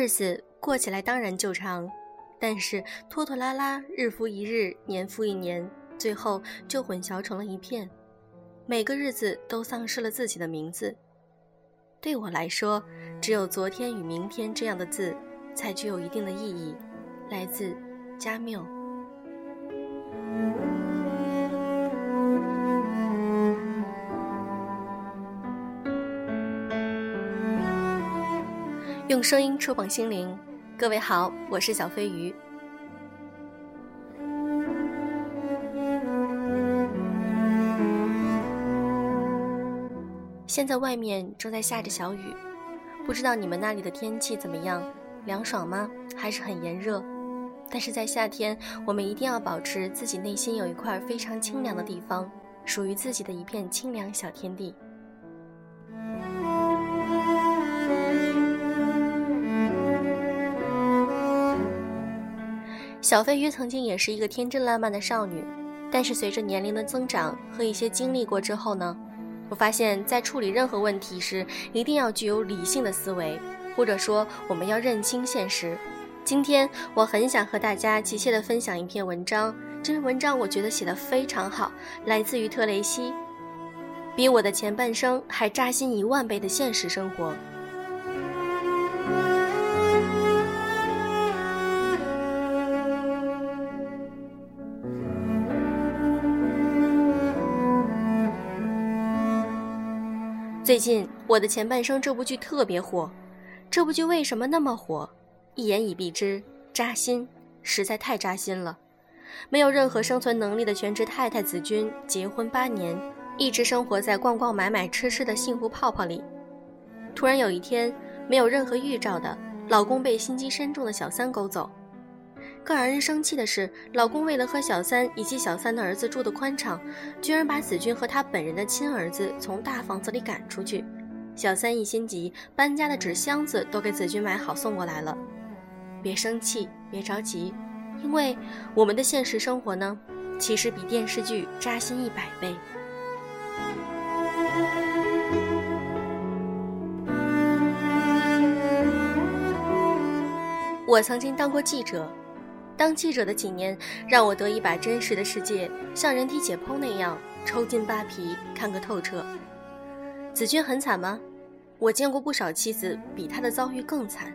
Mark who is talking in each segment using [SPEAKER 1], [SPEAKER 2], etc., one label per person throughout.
[SPEAKER 1] 日子过起来当然就长，但是拖拖拉拉，日复一日，年复一年，最后就混淆成了一片。每个日子都丧失了自己的名字。对我来说，只有昨天与明天这样的字，才具有一定的意义。来自加缪。用声音触碰心灵，各位好，我是小飞鱼。现在外面正在下着小雨，不知道你们那里的天气怎么样？凉爽吗？还是很炎热？但是在夏天，我们一定要保持自己内心有一块非常清凉的地方，属于自己的一片清凉小天地。小飞鱼曾经也是一个天真烂漫的少女，但是随着年龄的增长和一些经历过之后呢，我发现，在处理任何问题时，一定要具有理性的思维，或者说我们要认清现实。今天我很想和大家急切地分享一篇文章，这篇文章我觉得写得非常好，来自于特雷西，比我的前半生还扎心一万倍的现实生活。最近，《我的前半生》这部剧特别火。这部剧为什么那么火？一言以蔽之，扎心，实在太扎心了。没有任何生存能力的全职太太子君，结婚八年，一直生活在逛逛、买买、吃吃的幸福泡泡里。突然有一天，没有任何预兆的，老公被心机深重的小三勾走。更让人生气的是，老公为了和小三以及小三的儿子住的宽敞，居然把子君和他本人的亲儿子从大房子里赶出去。小三一心急，搬家的纸箱子都给子君买好送过来了。别生气，别着急，因为我们的现实生活呢，其实比电视剧扎心一百倍。我曾经当过记者。当记者的几年，让我得以把真实的世界像人体解剖那样抽筋扒皮看个透彻。子君很惨吗？我见过不少妻子比她的遭遇更惨，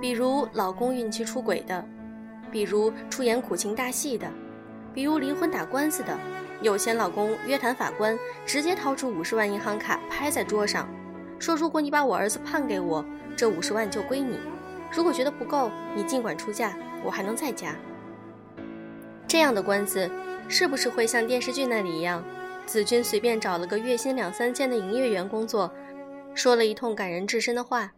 [SPEAKER 1] 比如老公孕期出轨的，比如出演苦情大戏的，比如离婚打官司的。有钱老公约谈法官，直接掏出五十万银行卡拍在桌上，说如果你把我儿子判给我，这五十万就归你；如果觉得不够，你尽管出价。我还能再加。这样的官司，是不是会像电视剧那里一样，子君随便找了个月薪两三千的营业员工作，说了一通感人至深的话，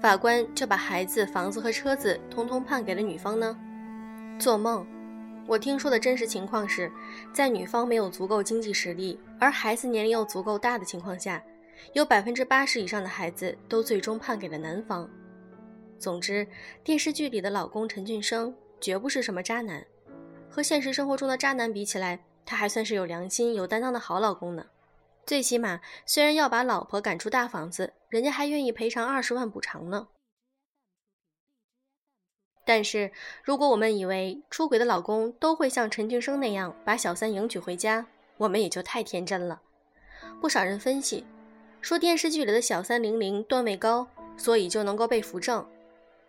[SPEAKER 1] 法官就把孩子、房子和车子通通判给了女方呢？做梦！我听说的真实情况是，在女方没有足够经济实力，而孩子年龄又足够大的情况下，有百分之八十以上的孩子都最终判给了男方。总之，电视剧里的老公陈俊生绝不是什么渣男，和现实生活中的渣男比起来，他还算是有良心、有担当的好老公呢。最起码，虽然要把老婆赶出大房子，人家还愿意赔偿二十万补偿呢。但是，如果我们以为出轨的老公都会像陈俊生那样把小三迎娶回家，我们也就太天真了。不少人分析说，电视剧里的小三玲玲段位高，所以就能够被扶正。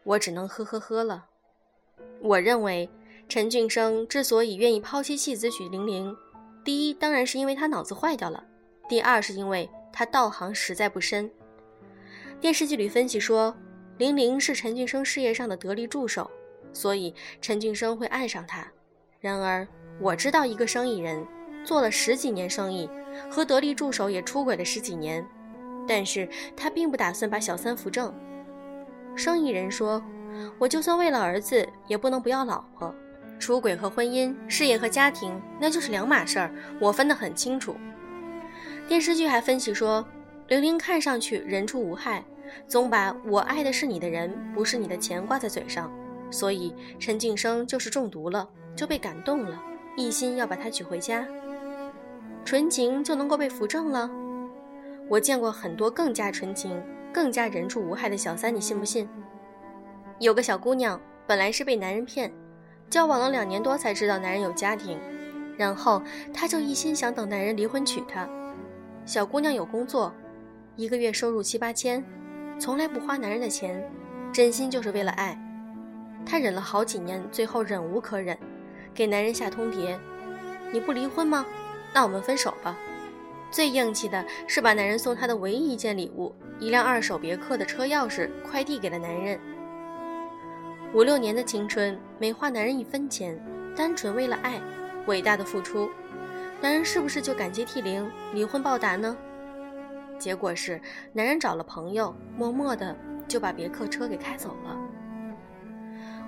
[SPEAKER 1] 我只能呵呵呵了。我认为陈俊生之所以愿意抛妻弃子娶玲玲，第一当然是因为他脑子坏掉了，第二是因为他道行实在不深。电视剧里分析说，玲玲是陈俊生事业上的得力助手，所以陈俊生会爱上她。然而我知道一个生意人做了十几年生意，和得力助手也出轨了十几年，但是他并不打算把小三扶正。生意人说：“我就算为了儿子，也不能不要老婆。出轨和婚姻，事业和家庭，那就是两码事儿，我分得很清楚。”电视剧还分析说，玲玲看上去人畜无害，总把我爱的是你的人，不是你的钱挂在嘴上，所以陈俊生就是中毒了，就被感动了，一心要把她娶回家。纯情就能够被扶正了？我见过很多更加纯情。更加人畜无害的小三，你信不信？有个小姑娘，本来是被男人骗，交往了两年多才知道男人有家庭，然后她就一心想等男人离婚娶她。小姑娘有工作，一个月收入七八千，从来不花男人的钱，真心就是为了爱。她忍了好几年，最后忍无可忍，给男人下通牒：“你不离婚吗？那我们分手吧。”最硬气的是把男人送她的唯一一件礼物——一辆二手别克的车钥匙快递给了男人。五六年的青春没花男人一分钱，单纯为了爱，伟大的付出，男人是不是就感激涕零，离婚报答呢？结果是男人找了朋友，默默的就把别克车给开走了。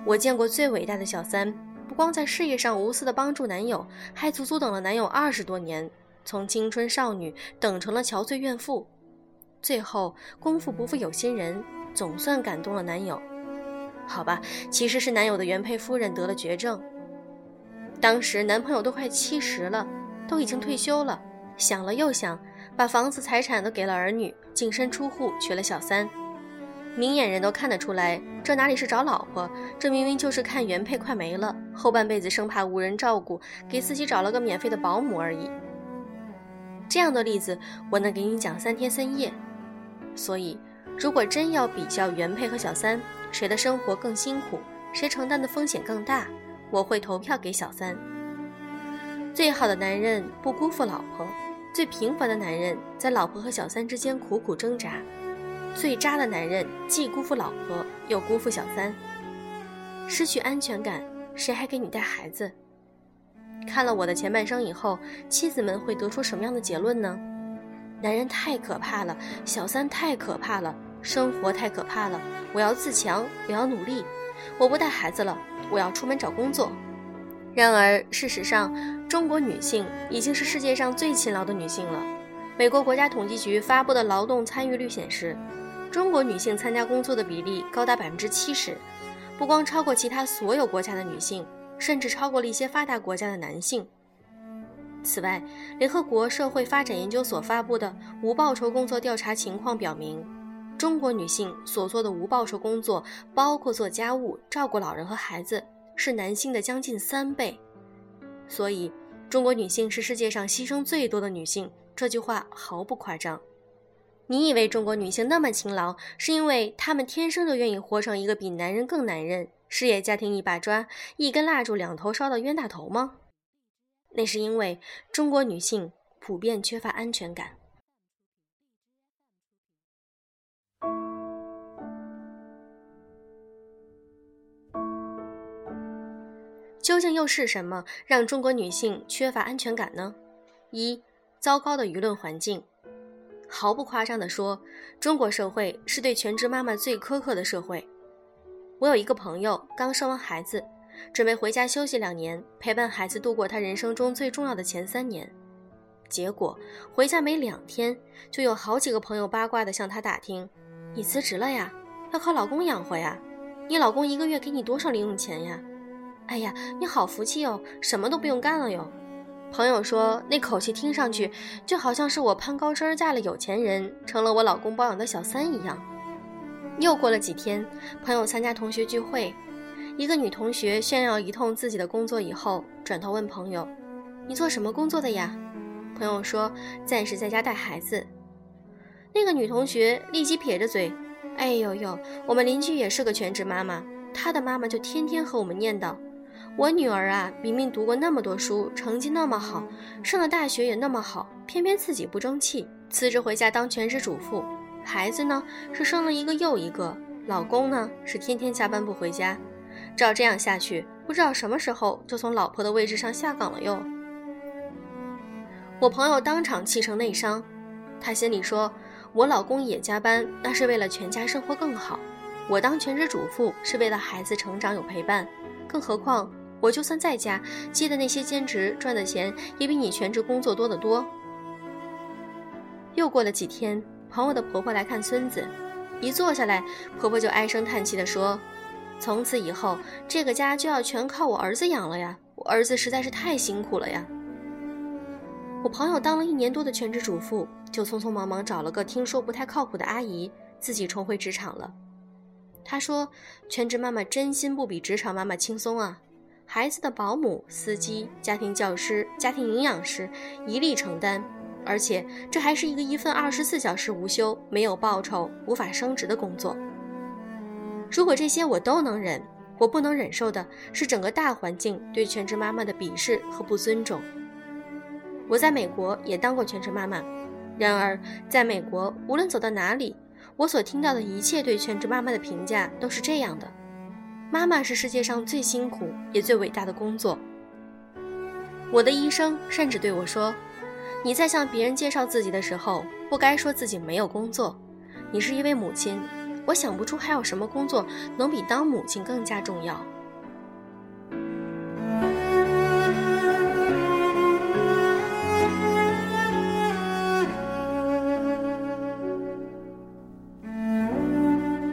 [SPEAKER 1] 我见过最伟大的小三，不光在事业上无私的帮助男友，还足足等了男友二十多年。从青春少女等成了憔悴怨妇，最后功夫不负有心人，总算感动了男友。好吧，其实是男友的原配夫人得了绝症。当时男朋友都快七十了，都已经退休了，想了又想，把房子财产都给了儿女，净身出户娶了小三。明眼人都看得出来，这哪里是找老婆，这明明就是看原配快没了，后半辈子生怕无人照顾，给自己找了个免费的保姆而已。这样的例子我能给你讲三天三夜，所以如果真要比较原配和小三，谁的生活更辛苦，谁承担的风险更大，我会投票给小三。最好的男人不辜负老婆，最平凡的男人在老婆和小三之间苦苦挣扎，最渣的男人既辜负老婆又辜负小三，失去安全感，谁还给你带孩子？看了我的前半生以后，妻子们会得出什么样的结论呢？男人太可怕了，小三太可怕了，生活太可怕了。我要自强，我要努力，我不带孩子了，我要出门找工作。然而，事实上，中国女性已经是世界上最勤劳的女性了。美国国家统计局发布的劳动参与率显示，中国女性参加工作的比例高达百分之七十，不光超过其他所有国家的女性。甚至超过了一些发达国家的男性。此外，联合国社会发展研究所发布的无报酬工作调查情况表明，中国女性所做的无报酬工作，包括做家务、照顾老人和孩子，是男性的将近三倍。所以，中国女性是世界上牺牲最多的女性，这句话毫不夸张。你以为中国女性那么勤劳，是因为她们天生就愿意活成一个比男人更男人？事业家庭一把抓，一根蜡烛两头烧的冤大头吗？那是因为中国女性普遍缺乏安全感。究竟又是什么让中国女性缺乏安全感呢？一、糟糕的舆论环境。毫不夸张地说，中国社会是对全职妈妈最苛刻的社会。我有一个朋友刚生完孩子，准备回家休息两年，陪伴孩子度过他人生中最重要的前三年。结果回家没两天，就有好几个朋友八卦的向他打听：“你辞职了呀？要靠老公养活呀？你老公一个月给你多少零用钱呀？哎呀，你好福气哦，什么都不用干了哟。”朋友说那口气听上去就好像是我攀高枝嫁了有钱人，成了我老公包养的小三一样。又过了几天，朋友参加同学聚会，一个女同学炫耀一通自己的工作以后，转头问朋友：“你做什么工作的呀？”朋友说：“暂时在家带孩子。”那个女同学立即撇着嘴：“哎呦呦，我们邻居也是个全职妈妈，她的妈妈就天天和我们念叨：我女儿啊，明明读过那么多书，成绩那么好，上了大学也那么好，偏偏自己不争气，辞职回家当全职主妇。”孩子呢是生了一个又一个，老公呢是天天加班不回家，照这样下去，不知道什么时候就从老婆的位置上下岗了哟。我朋友当场气成内伤，他心里说：“我老公也加班，那是为了全家生活更好；我当全职主妇是为了孩子成长有陪伴。更何况我就算在家接的那些兼职赚的钱，也比你全职工作多得多。”又过了几天。朋友的婆婆来看孙子，一坐下来，婆婆就唉声叹气地说：“从此以后，这个家就要全靠我儿子养了呀！我儿子实在是太辛苦了呀。”我朋友当了一年多的全职主妇，就匆匆忙忙找了个听说不太靠谱的阿姨，自己重回职场了。她说：“全职妈妈真心不比职场妈妈轻松啊！孩子的保姆、司机、家庭教师、家庭营养师一力承担，而且这还是一个一份二十四小时无休、没有报酬、无法升职的工作。如果这些我都能忍，我不能忍受的是整个大环境对全职妈妈的鄙视和不尊重。我在美国也当过全职妈妈，然而在美国，无论走到哪里。”我所听到的一切对全职妈妈的评价都是这样的：妈妈是世界上最辛苦也最伟大的工作。我的医生甚至对我说：“你在向别人介绍自己的时候，不该说自己没有工作。你是一位母亲，我想不出还有什么工作能比当母亲更加重要。”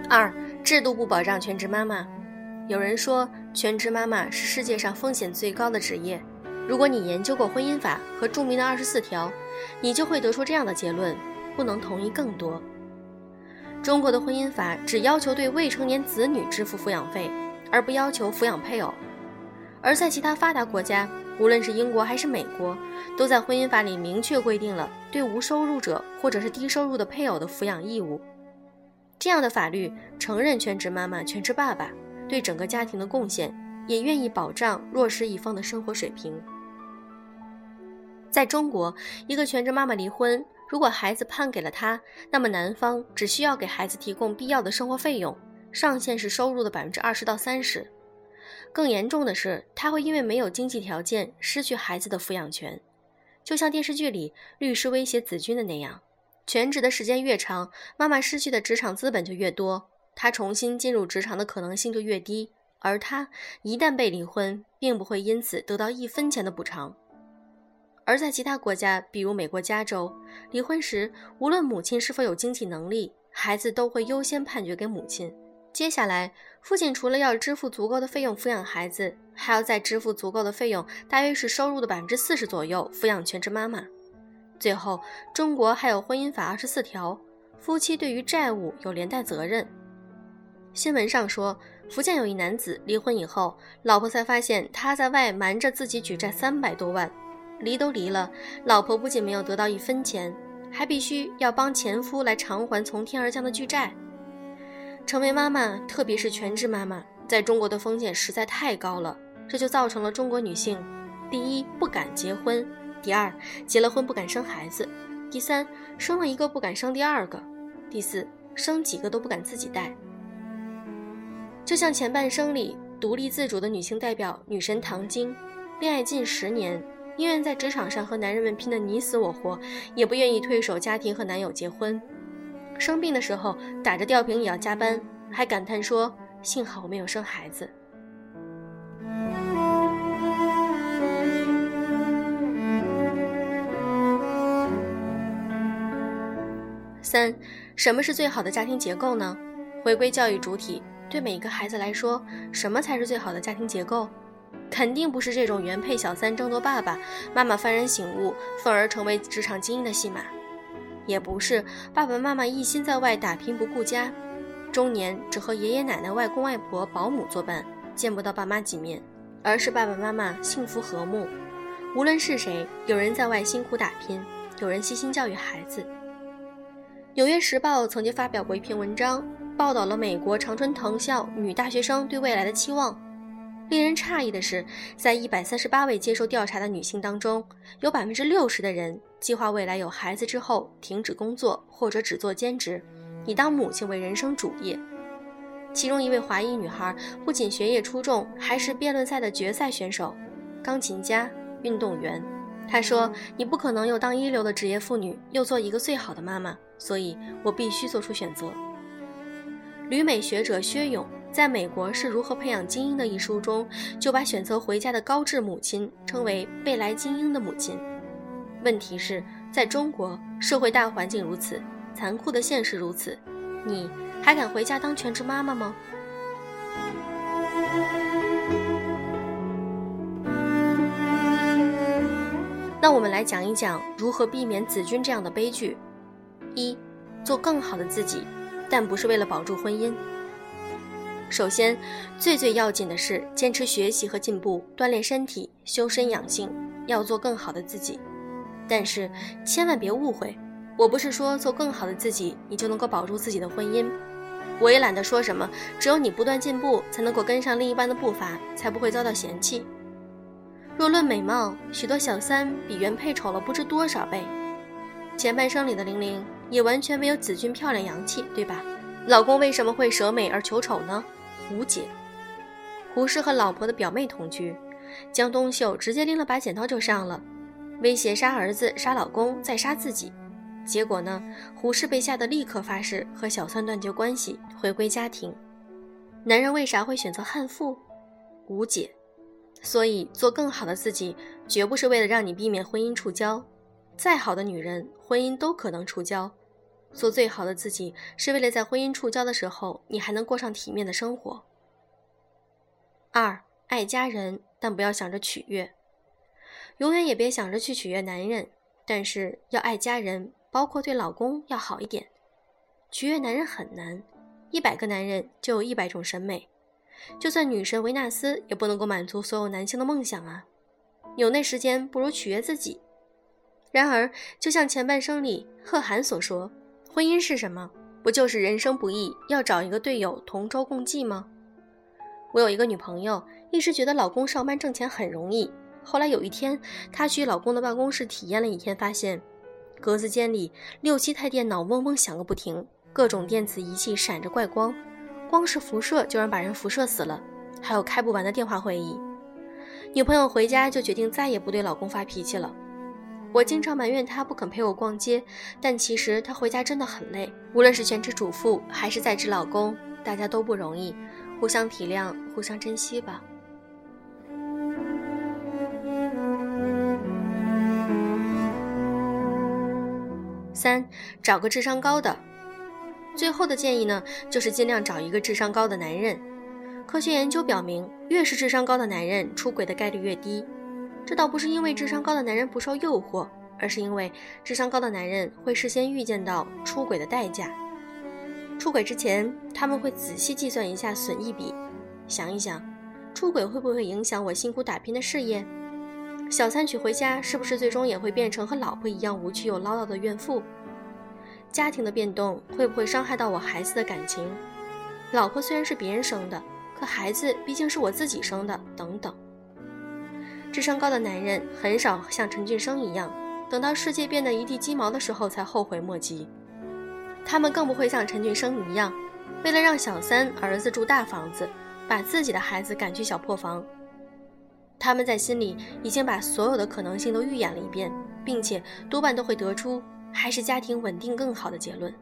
[SPEAKER 1] 二制度不保障全职妈妈。有人说，全职妈妈是世界上风险最高的职业。如果你研究过婚姻法和著名的二十四条，你就会得出这样的结论：不能同意更多。中国的婚姻法只要求对未成年子女支付抚养费，而不要求抚养配偶；而在其他发达国家，无论是英国还是美国，都在婚姻法里明确规定了对无收入者或者是低收入的配偶的抚养义务。这样的法律承认全职妈妈、全职爸爸对整个家庭的贡献，也愿意保障弱势一方的生活水平。在中国，一个全职妈妈离婚，如果孩子判给了她，那么男方只需要给孩子提供必要的生活费用，上限是收入的百分之二十到三十。更严重的是，他会因为没有经济条件失去孩子的抚养权，就像电视剧里律师威胁子君的那样。全职的时间越长，妈妈失去的职场资本就越多，她重新进入职场的可能性就越低。而他一旦被离婚，并不会因此得到一分钱的补偿。而在其他国家，比如美国加州，离婚时无论母亲是否有经济能力，孩子都会优先判决给母亲。接下来，父亲除了要支付足够的费用抚养孩子，还要再支付足够的费用，大约是收入的百分之四十左右，抚养全职妈妈。最后，中国还有婚姻法二十四条，夫妻对于债务有连带责任。新闻上说，福建有一男子离婚以后，老婆才发现他在外瞒着自己举债三百多万，离都离了，老婆不仅没有得到一分钱，还必须要帮前夫来偿还从天而降的巨债。成为妈妈，特别是全职妈妈，在中国的风险实在太高了，这就造成了中国女性，第一不敢结婚。第二，结了婚不敢生孩子；第三，生了一个不敢生第二个；第四，生几个都不敢自己带。就像前半生里独立自主的女性代表女神唐晶，恋爱近十年，宁愿在职场上和男人们拼得你死我活，也不愿意退守家庭和男友结婚。生病的时候打着吊瓶也要加班，还感叹说：“幸好我没有生孩子。”三，什么是最好的家庭结构呢？回归教育主体，对每一个孩子来说，什么才是最好的家庭结构？肯定不是这种原配小三争夺爸爸，妈妈幡然醒悟，愤而成为职场精英的戏码；也不是爸爸妈妈一心在外打拼不顾家，中年只和爷爷奶奶、外公外婆、保姆作伴，见不到爸妈几面；而是爸爸妈妈幸福和睦，无论是谁，有人在外辛苦打拼，有人悉心教育孩子。《纽约时报》曾经发表过一篇文章，报道了美国常春藤校女大学生对未来的期望。令人诧异的是，在一百三十八位接受调查的女性当中，有百分之六十的人计划未来有孩子之后停止工作或者只做兼职，以当母亲为人生主业。其中一位华裔女孩不仅学业出众，还是辩论赛的决赛选手、钢琴家、运动员。她说：“你不可能又当一流的职业妇女，又做一个最好的妈妈。”所以我必须做出选择。旅美学者薛勇在美国是如何培养精英的一书中，就把选择回家的高智母亲称为未来精英的母亲。问题是，在中国社会大环境如此，残酷的现实如此，你还敢回家当全职妈妈吗？那我们来讲一讲如何避免子君这样的悲剧。一，做更好的自己，但不是为了保住婚姻。首先，最最要紧的是坚持学习和进步，锻炼身体，修身养性，要做更好的自己。但是千万别误会，我不是说做更好的自己，你就能够保住自己的婚姻。我也懒得说什么，只有你不断进步，才能够跟上另一半的步伐，才不会遭到嫌弃。若论美貌，许多小三比原配丑了不知多少倍。前半生里的玲玲也完全没有子君漂亮洋气，对吧？老公为什么会舍美而求丑呢？无解。胡适和老婆的表妹同居，江冬秀直接拎了把剪刀就上了，威胁杀儿子、杀老公，再杀自己。结果呢？胡适被吓得立刻发誓和小三断绝关系，回归家庭。男人为啥会选择悍妇？无解。所以做更好的自己，绝不是为了让你避免婚姻触礁。再好的女人，婚姻都可能触礁。做最好的自己，是为了在婚姻触礁的时候，你还能过上体面的生活。二，爱家人，但不要想着取悦，永远也别想着去取悦男人。但是要爱家人，包括对老公要好一点。取悦男人很难，一百个男人就有一百种审美，就算女神维纳斯也不能够满足所有男性的梦想啊。有那时间，不如取悦自己。然而，就像前半生里贺涵所说。婚姻是什么？不就是人生不易，要找一个队友同舟共济吗？我有一个女朋友，一直觉得老公上班挣钱很容易。后来有一天，她去老公的办公室体验了一天，发现格子间里六七台电脑嗡嗡响个不停，各种电子仪器闪着怪光，光是辐射就让把人辐射死了。还有开不完的电话会议。女朋友回家就决定再也不对老公发脾气了。我经常埋怨他不肯陪我逛街，但其实他回家真的很累。无论是全职主妇还是在职老公，大家都不容易，互相体谅，互相珍惜吧。三，找个智商高的。最后的建议呢，就是尽量找一个智商高的男人。科学研究表明，越是智商高的男人，出轨的概率越低。这倒不是因为智商高的男人不受诱惑，而是因为智商高的男人会事先预见到出轨的代价。出轨之前，他们会仔细计算一下损益比，想一想，出轨会不会影响我辛苦打拼的事业？小三娶回家是不是最终也会变成和老婆一样无趣又唠叨的怨妇？家庭的变动会不会伤害到我孩子的感情？老婆虽然是别人生的，可孩子毕竟是我自己生的，等等。智商高的男人很少像陈俊生一样，等到世界变得一地鸡毛的时候才后悔莫及。他们更不会像陈俊生一样，为了让小三儿子住大房子，把自己的孩子赶去小破房。他们在心里已经把所有的可能性都预演了一遍，并且多半都会得出还是家庭稳定更好的结论。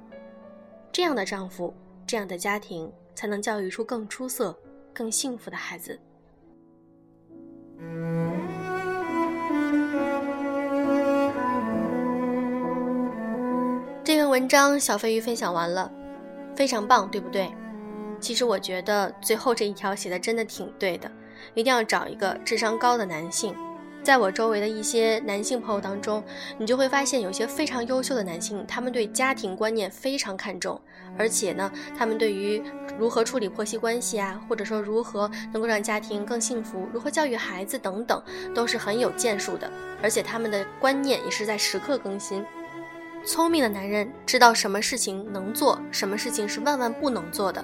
[SPEAKER 1] 这样的丈夫，这样的家庭，才能教育出更出色、更幸福的孩子。文章小飞鱼分享完了，非常棒，对不对？其实我觉得最后这一条写的真的挺对的，一定要找一个智商高的男性。在我周围的一些男性朋友当中，你就会发现有些非常优秀的男性，他们对家庭观念非常看重，而且呢，他们对于如何处理婆媳关系啊，或者说如何能够让家庭更幸福，如何教育孩子等等，都是很有建树的，而且他们的观念也是在时刻更新。聪明的男人知道什么事情能做，什么事情是万万不能做的。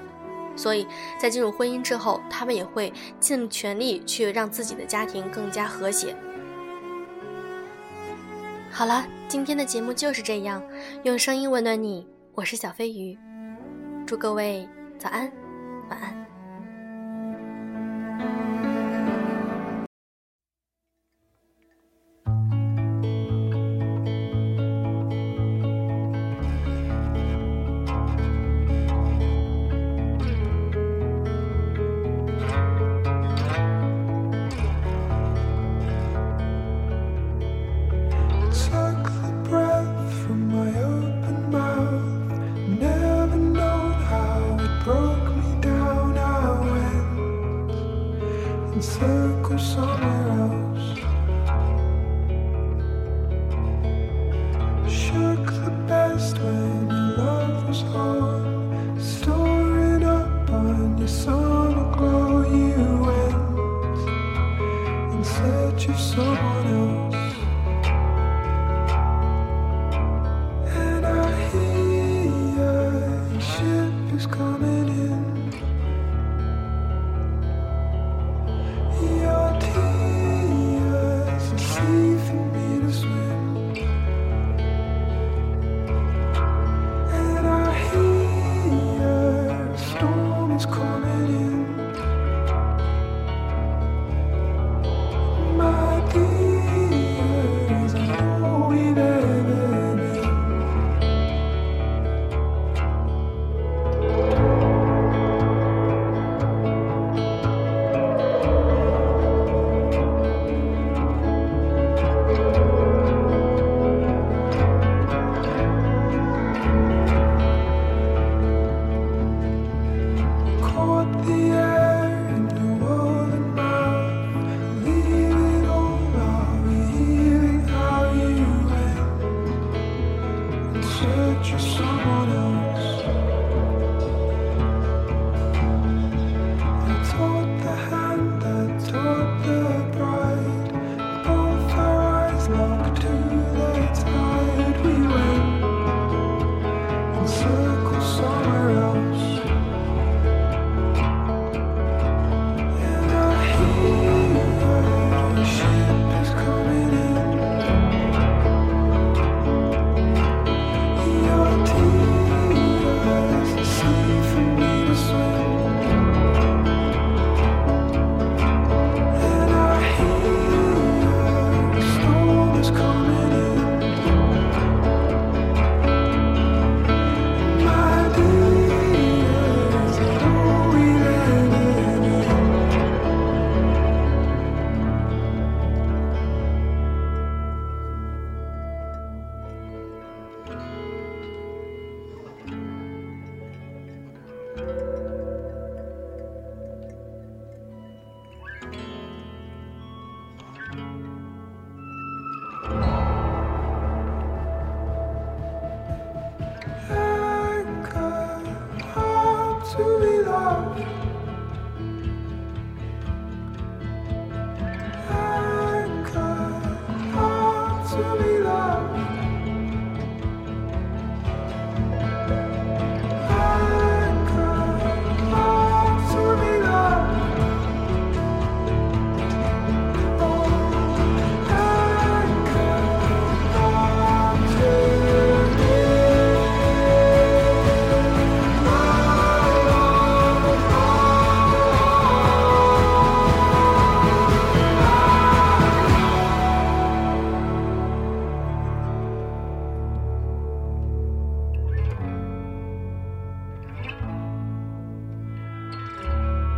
[SPEAKER 1] 所以在进入婚姻之后，他们也会尽全力去让自己的家庭更加和谐。好了，今天的节目就是这样，用声音温暖你，我是小飞鱼，祝各位早安，晚安。